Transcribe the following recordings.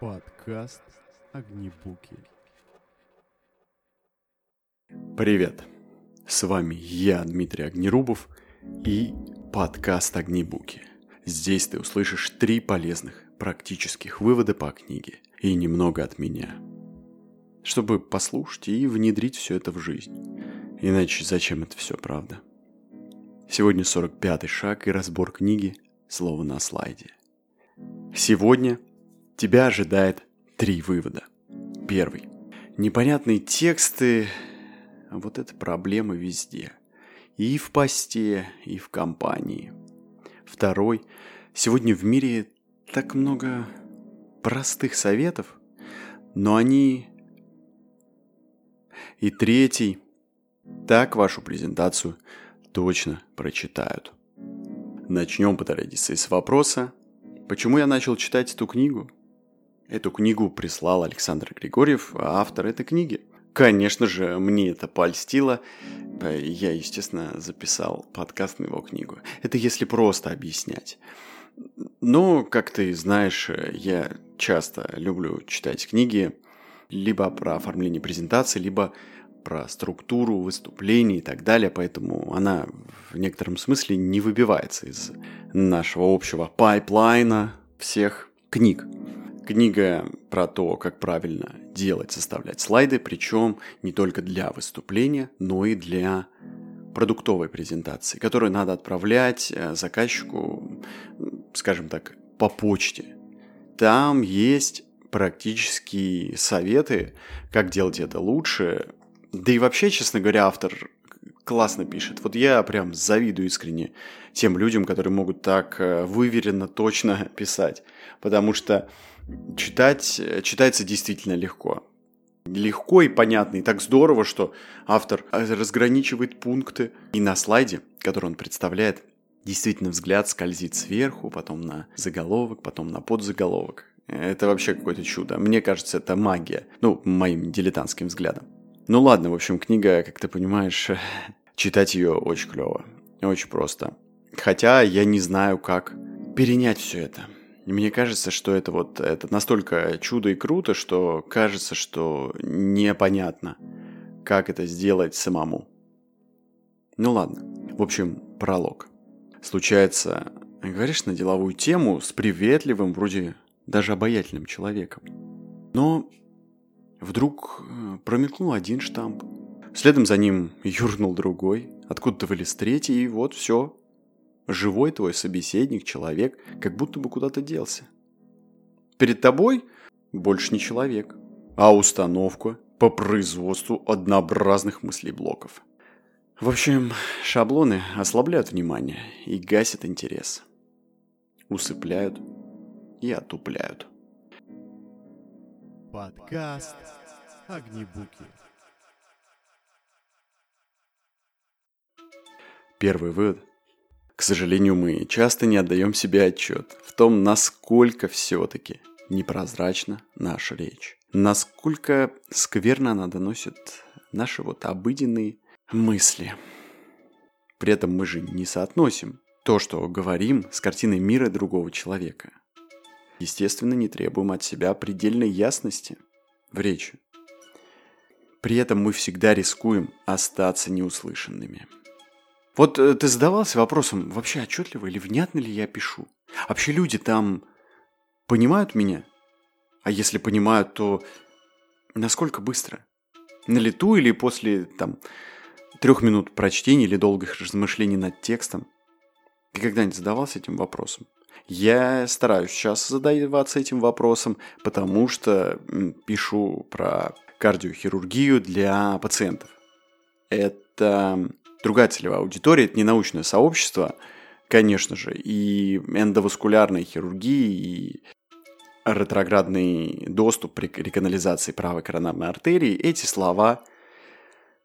Подкаст Огнебуки. Привет! С вами я, Дмитрий Огнерубов, и подкаст Огнебуки. Здесь ты услышишь три полезных практических вывода по книге и немного от меня. Чтобы послушать и внедрить все это в жизнь. Иначе зачем это все, правда? Сегодня 45-й шаг и разбор книги «Слово на слайде». Сегодня тебя ожидает три вывода. Первый. Непонятные тексты – вот это проблема везде. И в посте, и в компании. Второй. Сегодня в мире так много простых советов, но они... И третий. Так вашу презентацию точно прочитают. Начнем по традиции с вопроса, почему я начал читать эту книгу – Эту книгу прислал Александр Григорьев, автор этой книги. Конечно же, мне это польстило. Я, естественно, записал подкаст на его книгу. Это если просто объяснять. Но, как ты знаешь, я часто люблю читать книги либо про оформление презентации, либо про структуру выступлений и так далее, поэтому она в некотором смысле не выбивается из нашего общего pipeline а всех книг. Книга про то, как правильно делать, составлять слайды, причем не только для выступления, но и для продуктовой презентации, которую надо отправлять э, заказчику, скажем так, по почте. Там есть практические советы, как делать это лучше. Да и вообще, честно говоря, автор классно пишет. Вот я прям завидую искренне тем людям, которые могут так э, выверенно, точно писать. Потому что читать, читается действительно легко. Легко и понятно, и так здорово, что автор разграничивает пункты. И на слайде, который он представляет, действительно взгляд скользит сверху, потом на заголовок, потом на подзаголовок. Это вообще какое-то чудо. Мне кажется, это магия. Ну, моим дилетантским взглядом. Ну ладно, в общем, книга, как ты понимаешь, читать ее очень клево. Очень просто. Хотя я не знаю, как перенять все это. Мне кажется, что это вот это настолько чудо и круто, что кажется, что непонятно, как это сделать самому. Ну ладно. В общем, пролог. Случается, говоришь на деловую тему с приветливым, вроде даже обаятельным человеком. Но вдруг э, промелькнул один штамп. Следом за ним юрнул другой, откуда-то вылез третий, и вот все, живой твой собеседник, человек, как будто бы куда-то делся. Перед тобой больше не человек, а установка по производству однообразных мыслеблоков. В общем, шаблоны ослабляют внимание и гасят интерес. Усыпляют и отупляют. Подкаст Огнебуки. Первый вывод к сожалению, мы часто не отдаем себе отчет в том, насколько все-таки непрозрачна наша речь. Насколько скверно она доносит наши вот обыденные мысли. При этом мы же не соотносим то, что говорим, с картиной мира другого человека. Естественно, не требуем от себя предельной ясности в речи. При этом мы всегда рискуем остаться неуслышанными – вот э, ты задавался вопросом, вообще отчетливо или внятно ли я пишу? Вообще люди там понимают меня? А если понимают, то насколько быстро? На лету или после там трех минут прочтения или долгих размышлений над текстом? Ты когда-нибудь задавался этим вопросом? Я стараюсь сейчас задаваться этим вопросом, потому что пишу про кардиохирургию для пациентов. Это другая целевая аудитория, это не научное сообщество, конечно же, и эндоваскулярная хирургия, и ретроградный доступ при реканализации правой коронарной артерии, эти слова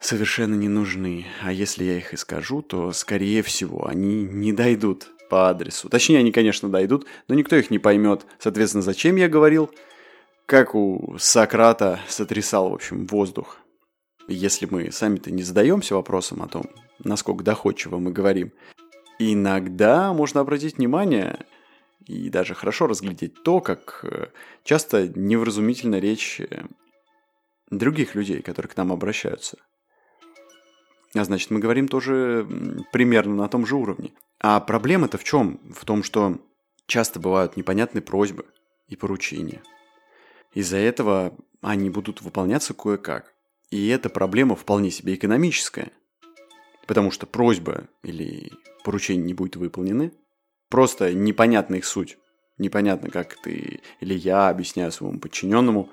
совершенно не нужны. А если я их и скажу, то, скорее всего, они не дойдут по адресу. Точнее, они, конечно, дойдут, но никто их не поймет. Соответственно, зачем я говорил? Как у Сократа сотрясал, в общем, воздух если мы сами-то не задаемся вопросом о том, насколько доходчиво мы говорим, иногда можно обратить внимание, и даже хорошо разглядеть то, как э, часто невразумительна речь э, других людей, которые к нам обращаются. А значит, мы говорим тоже примерно на том же уровне. А проблема-то в чем? В том, что часто бывают непонятные просьбы и поручения. Из-за этого они будут выполняться кое-как. И эта проблема вполне себе экономическая. Потому что просьба или поручение не будет выполнены. Просто непонятна их суть. Непонятно, как ты или я объясняю своему подчиненному,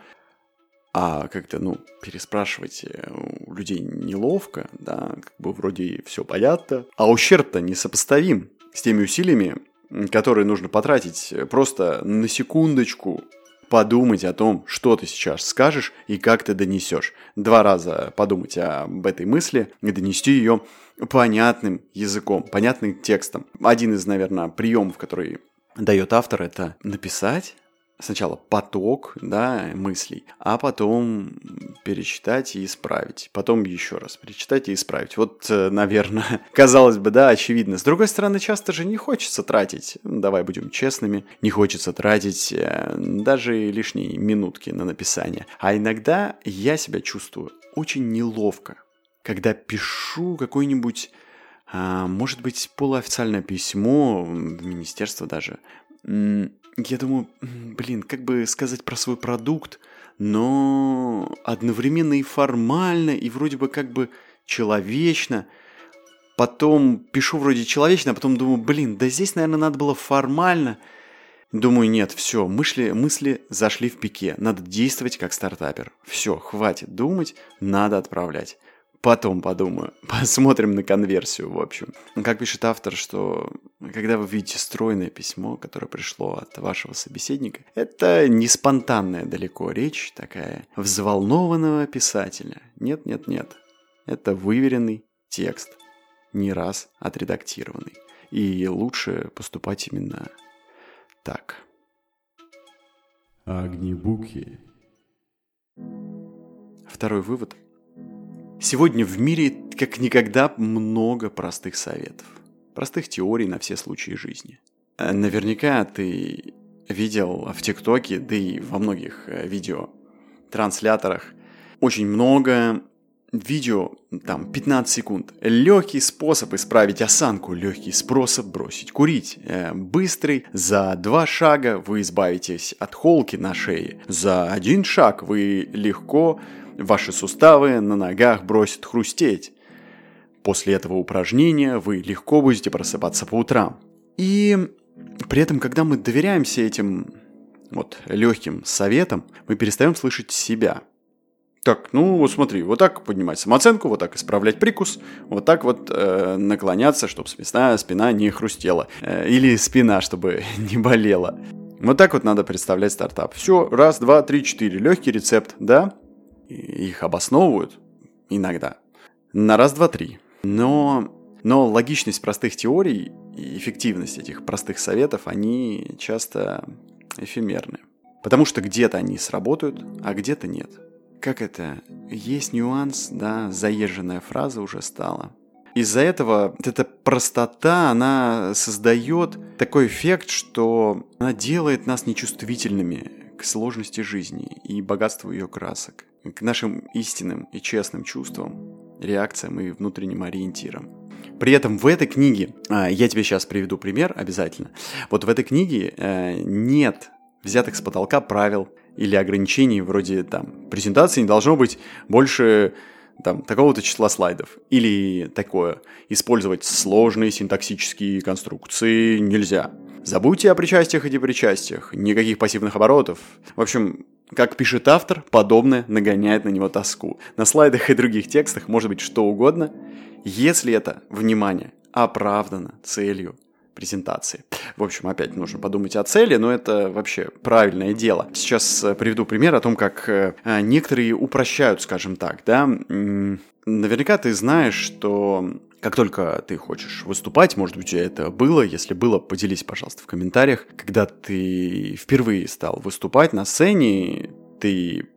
а как-то, ну, переспрашивать э, у людей неловко, да, как бы вроде все понятно, а ущерб-то несопоставим с теми усилиями, которые нужно потратить просто на секундочку подумать о том, что ты сейчас скажешь и как ты донесешь. Два раза подумать об этой мысли и донести ее понятным языком, понятным текстом. Один из, наверное, приемов, который дает автор, это написать сначала поток да, мыслей, а потом перечитать и исправить. Потом еще раз перечитать и исправить. Вот, э, наверное, казалось бы, да, очевидно. С другой стороны, часто же не хочется тратить, давай будем честными, не хочется тратить э, даже лишние минутки на написание. А иногда я себя чувствую очень неловко, когда пишу какой-нибудь а, может быть, полуофициальное письмо в министерство даже, я думаю, блин, как бы сказать про свой продукт, но одновременно и формально, и вроде бы как бы человечно. Потом пишу вроде человечно, а потом думаю, блин, да здесь, наверное, надо было формально. Думаю, нет, все, мысли, мысли зашли в пике. Надо действовать как стартапер. Все, хватит думать, надо отправлять. Потом подумаю. Посмотрим на конверсию, в общем. Как пишет автор, что когда вы видите стройное письмо, которое пришло от вашего собеседника, это не спонтанная далеко речь, такая взволнованного писателя. Нет, нет, нет. Это выверенный текст, не раз отредактированный. И лучше поступать именно так. Огнебуки. Второй вывод – Сегодня в мире как никогда много простых советов, простых теорий на все случаи жизни. Э, наверняка ты видел в ТикТоке, да и во многих э, видео трансляторах очень много видео, там, 15 секунд. Легкий способ исправить осанку, легкий способ бросить курить. Э, быстрый, за два шага вы избавитесь от холки на шее. За один шаг вы легко Ваши суставы на ногах бросят хрустеть. После этого упражнения вы легко будете просыпаться по утрам. И при этом, когда мы доверяемся этим вот легким советам, мы перестаем слышать себя. Так, ну вот смотри, вот так поднимать самооценку, вот так исправлять прикус, вот так вот э, наклоняться, чтобы спина, спина не хрустела. Э, или спина, чтобы не болела. Вот так вот надо представлять стартап. Все, раз, два, три, четыре. Легкий рецепт, да? их обосновывают иногда на раз, два, три. Но, но логичность простых теорий и эффективность этих простых советов, они часто эфемерны. Потому что где-то они сработают, а где-то нет. Как это? Есть нюанс, да, заезженная фраза уже стала. Из-за этого эта простота, она создает такой эффект, что она делает нас нечувствительными к сложности жизни и богатству ее красок к нашим истинным и честным чувствам, реакциям и внутренним ориентирам. При этом в этой книге, а, я тебе сейчас приведу пример обязательно, вот в этой книге э, нет взятых с потолка правил или ограничений вроде там презентации не должно быть больше там, такого-то числа слайдов. Или такое. Использовать сложные синтаксические конструкции нельзя. Забудьте о причастиях и депричастиях. Никаких пассивных оборотов. В общем, как пишет автор, подобное нагоняет на него тоску. На слайдах и других текстах может быть что угодно, если это, внимание, оправдано целью презентации. В общем, опять нужно подумать о цели, но это вообще правильное дело. Сейчас э, приведу пример о том, как э, некоторые упрощают, скажем так, да. Наверняка ты знаешь, что как только ты хочешь выступать, может быть, у тебя это было, если было, поделись, пожалуйста, в комментариях. Когда ты впервые стал выступать на сцене, ты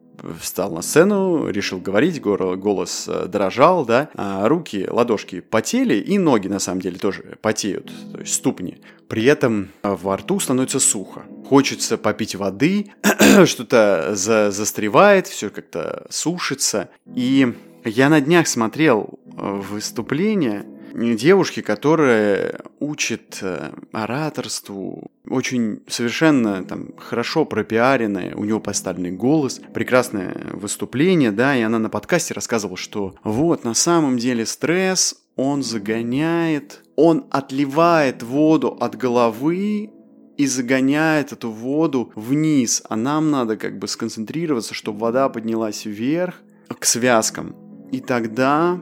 встал на сцену, решил говорить, голос э, дрожал, да, а руки, ладошки потели, и ноги, на самом деле, тоже потеют, то есть ступни. При этом во рту становится сухо. Хочется попить воды, что-то за застревает, все как-то сушится. И я на днях смотрел э, выступление девушки, которая учит э, ораторству, очень совершенно там хорошо пропиаренная, у него поставленный голос, прекрасное выступление, да, и она на подкасте рассказывала, что вот, на самом деле стресс, он загоняет, он отливает воду от головы и загоняет эту воду вниз, а нам надо как бы сконцентрироваться, чтобы вода поднялась вверх к связкам. И тогда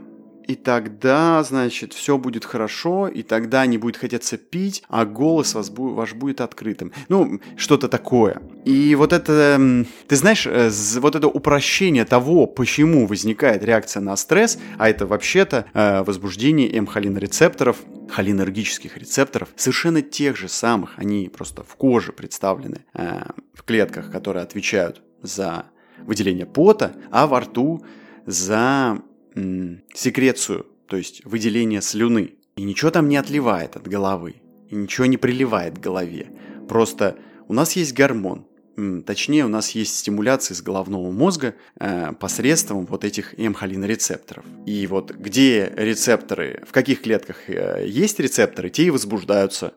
и тогда, значит, все будет хорошо, и тогда не будет хотеться пить, а голос вас, ваш будет открытым. Ну, что-то такое. И вот это, ты знаешь, э, вот это упрощение того, почему возникает реакция на стресс, а это вообще-то э, возбуждение М-холинорецепторов, холинергических рецепторов, совершенно тех же самых, они просто в коже представлены, э, в клетках, которые отвечают за выделение пота, а во рту за секрецию, то есть выделение слюны. И ничего там не отливает от головы, и ничего не приливает к голове. Просто у нас есть гормон, точнее у нас есть стимуляция из головного мозга э, посредством вот этих эмхолинорецепторов. И вот где рецепторы, в каких клетках э, есть рецепторы, те и возбуждаются.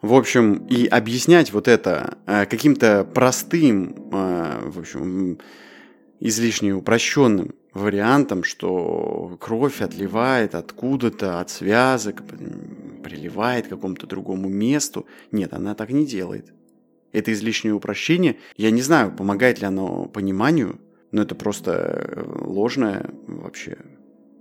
В общем, и объяснять вот это э, каким-то простым, э, в общем, излишне упрощенным вариантом, что кровь отливает откуда-то, от связок, приливает к какому-то другому месту. Нет, она так не делает. Это излишнее упрощение. Я не знаю, помогает ли оно пониманию, но это просто э, ложное вообще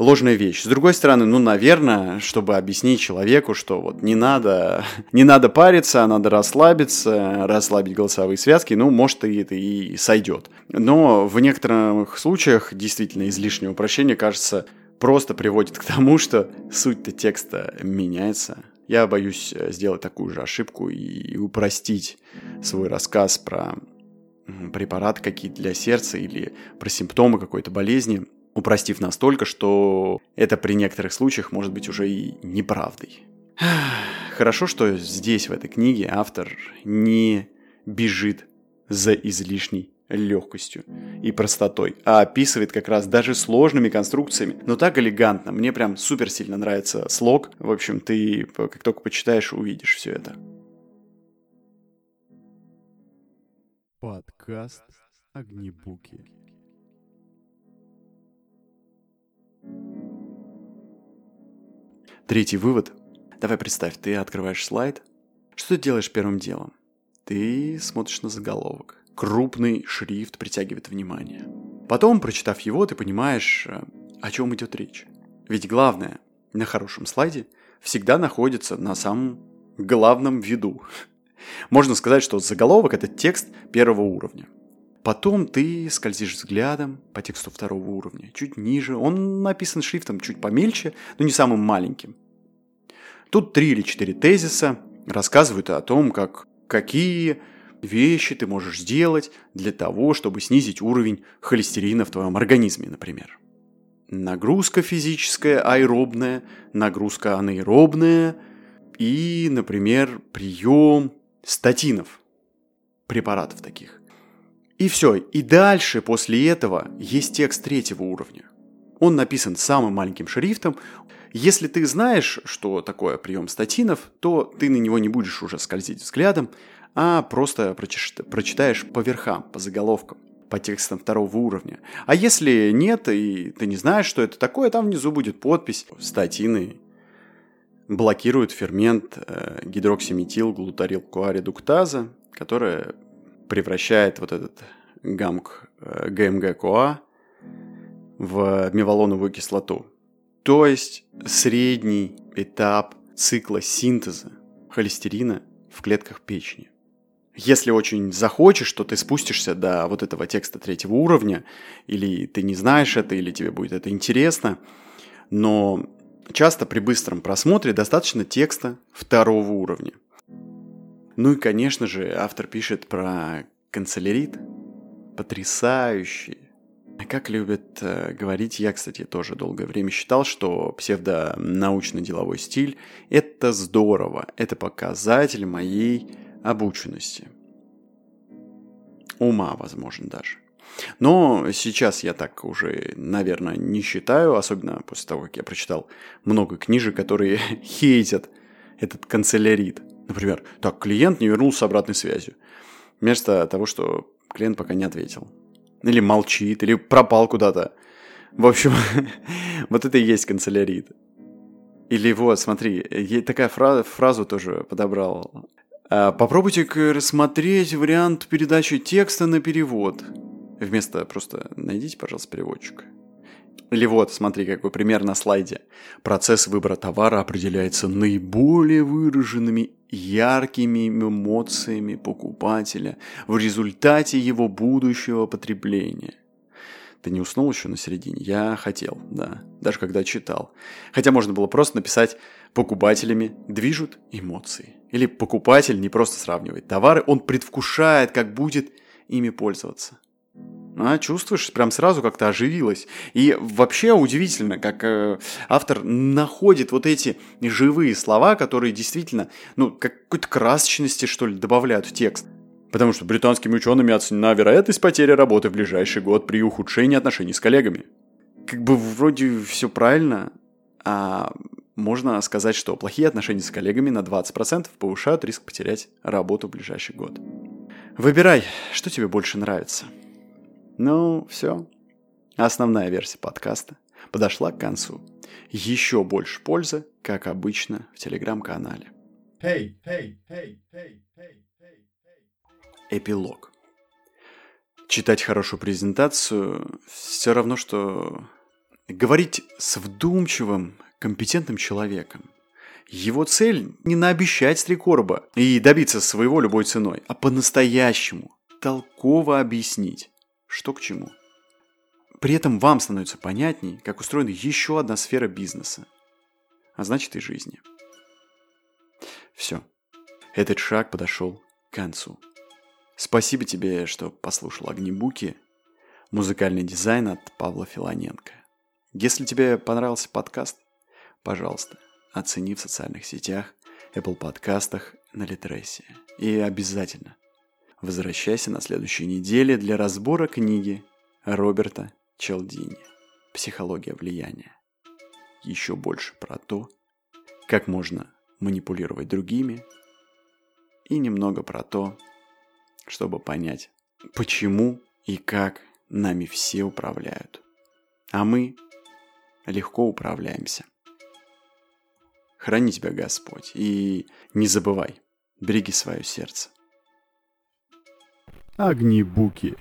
ложная вещь. С другой стороны, ну, наверное, чтобы объяснить человеку, что вот не надо, не надо париться, а надо расслабиться, расслабить голосовые связки, ну, может, и это и сойдет. Но в некоторых случаях действительно излишнее упрощение, кажется, просто приводит к тому, что суть-то текста меняется. Я боюсь сделать такую же ошибку и упростить свой рассказ про препарат какие-то для сердца или про симптомы какой-то болезни – упростив настолько, что это при некоторых случаях может быть уже и неправдой. Хорошо, что здесь, в этой книге, автор не бежит за излишней легкостью и простотой, а описывает как раз даже сложными конструкциями, но так элегантно. Мне прям супер сильно нравится слог. В общем, ты как только почитаешь, увидишь все это. Подкаст Огнебуки. Третий вывод. Давай представь, ты открываешь слайд. Что ты делаешь первым делом? Ты смотришь на заголовок. Крупный шрифт притягивает внимание. Потом, прочитав его, ты понимаешь, э, о чем идет речь. Ведь главное на хорошем слайде всегда находится на самом главном виду. Можно сказать, что заголовок – это текст первого уровня – Потом ты скользишь взглядом по тексту второго уровня, чуть ниже. Он написан шрифтом чуть помельче, но не самым маленьким. Тут три или четыре тезиса рассказывают о том, как, какие вещи ты можешь сделать для того, чтобы снизить уровень холестерина в твоем организме, например. Нагрузка физическая аэробная, нагрузка анаэробная и, например, прием статинов, препаратов таких. И все. И дальше, после этого, есть текст третьего уровня. Он написан самым маленьким шрифтом. Если ты знаешь, что такое прием статинов, то ты на него не будешь уже скользить взглядом, а просто прочитаешь по верхам, по заголовкам, по текстам второго уровня. А если нет, и ты не знаешь, что это такое, там внизу будет подпись «Статины блокируют фермент э, гидроксиметилглутарилкоаредуктаза, которая превращает вот этот гамк э, ГМГ-КоА в мевалоновую кислоту. То есть средний этап цикла синтеза холестерина в клетках печени. Если очень захочешь, то ты спустишься до вот этого текста третьего уровня, или ты не знаешь это, или тебе будет это интересно, но часто при быстром просмотре достаточно текста второго уровня – ну и, конечно же, автор пишет про канцелярит, потрясающие. А Как любят э, говорить, я, кстати, тоже долгое время считал, что псевдонаучно-деловой стиль – это здорово, это показатель моей обученности. Ума, возможно, даже. Но сейчас я так уже, наверное, не считаю, особенно после того, как я прочитал много книжек, которые хейтят этот канцелярит. Например, так, клиент не вернулся с обратной связью. Вместо того, что клиент пока не ответил. Или молчит, или пропал куда-то. В общем, вот это и есть канцелярит. Или вот, смотри, я такая фраза, фразу тоже подобрал. А, Попробуйте рассмотреть вариант передачи текста на перевод. Вместо просто найдите, пожалуйста, переводчика. Или вот, смотри, какой пример на слайде. Процесс выбора товара определяется наиболее выраженными яркими эмоциями покупателя в результате его будущего потребления. Ты не уснул еще на середине? Я хотел, да, даже когда читал. Хотя можно было просто написать «покупателями движут эмоции». Или покупатель не просто сравнивает товары, он предвкушает, как будет ими пользоваться. А, чувствуешь, прям сразу как-то оживилось. И вообще удивительно, как э, автор находит вот эти живые слова, которые действительно, ну, какой-то красочности, что ли, добавляют в текст. Потому что британскими учеными оценена вероятность потери работы в ближайший год при ухудшении отношений с коллегами. Как бы вроде все правильно, а можно сказать, что плохие отношения с коллегами на 20% повышают риск потерять работу в ближайший год. Выбирай, что тебе больше нравится – ну, все. Основная версия подкаста подошла к концу. Еще больше пользы, как обычно, в телеграм-канале. Hey, hey, hey, Эпилог. Читать хорошую презентацию все равно, что говорить с вдумчивым, компетентным человеком. Его цель не наобещать стрекорба и добиться своего любой ценой, а по-настоящему толково объяснить, что к чему. При этом вам становится понятней, как устроена еще одна сфера бизнеса, а значит и жизни. Все. Этот шаг подошел к концу. Спасибо тебе, что послушал «Огнебуки», музыкальный дизайн от Павла Филоненко. Если тебе понравился подкаст, пожалуйста, оцени в социальных сетях, Apple подкастах, на Литресе. И обязательно Возвращайся на следующей неделе для разбора книги Роберта Челдини «Психология влияния». Еще больше про то, как можно манипулировать другими, и немного про то, чтобы понять, почему и как нами все управляют. А мы легко управляемся. Храни тебя Господь и не забывай, береги свое сердце. Огнебуки.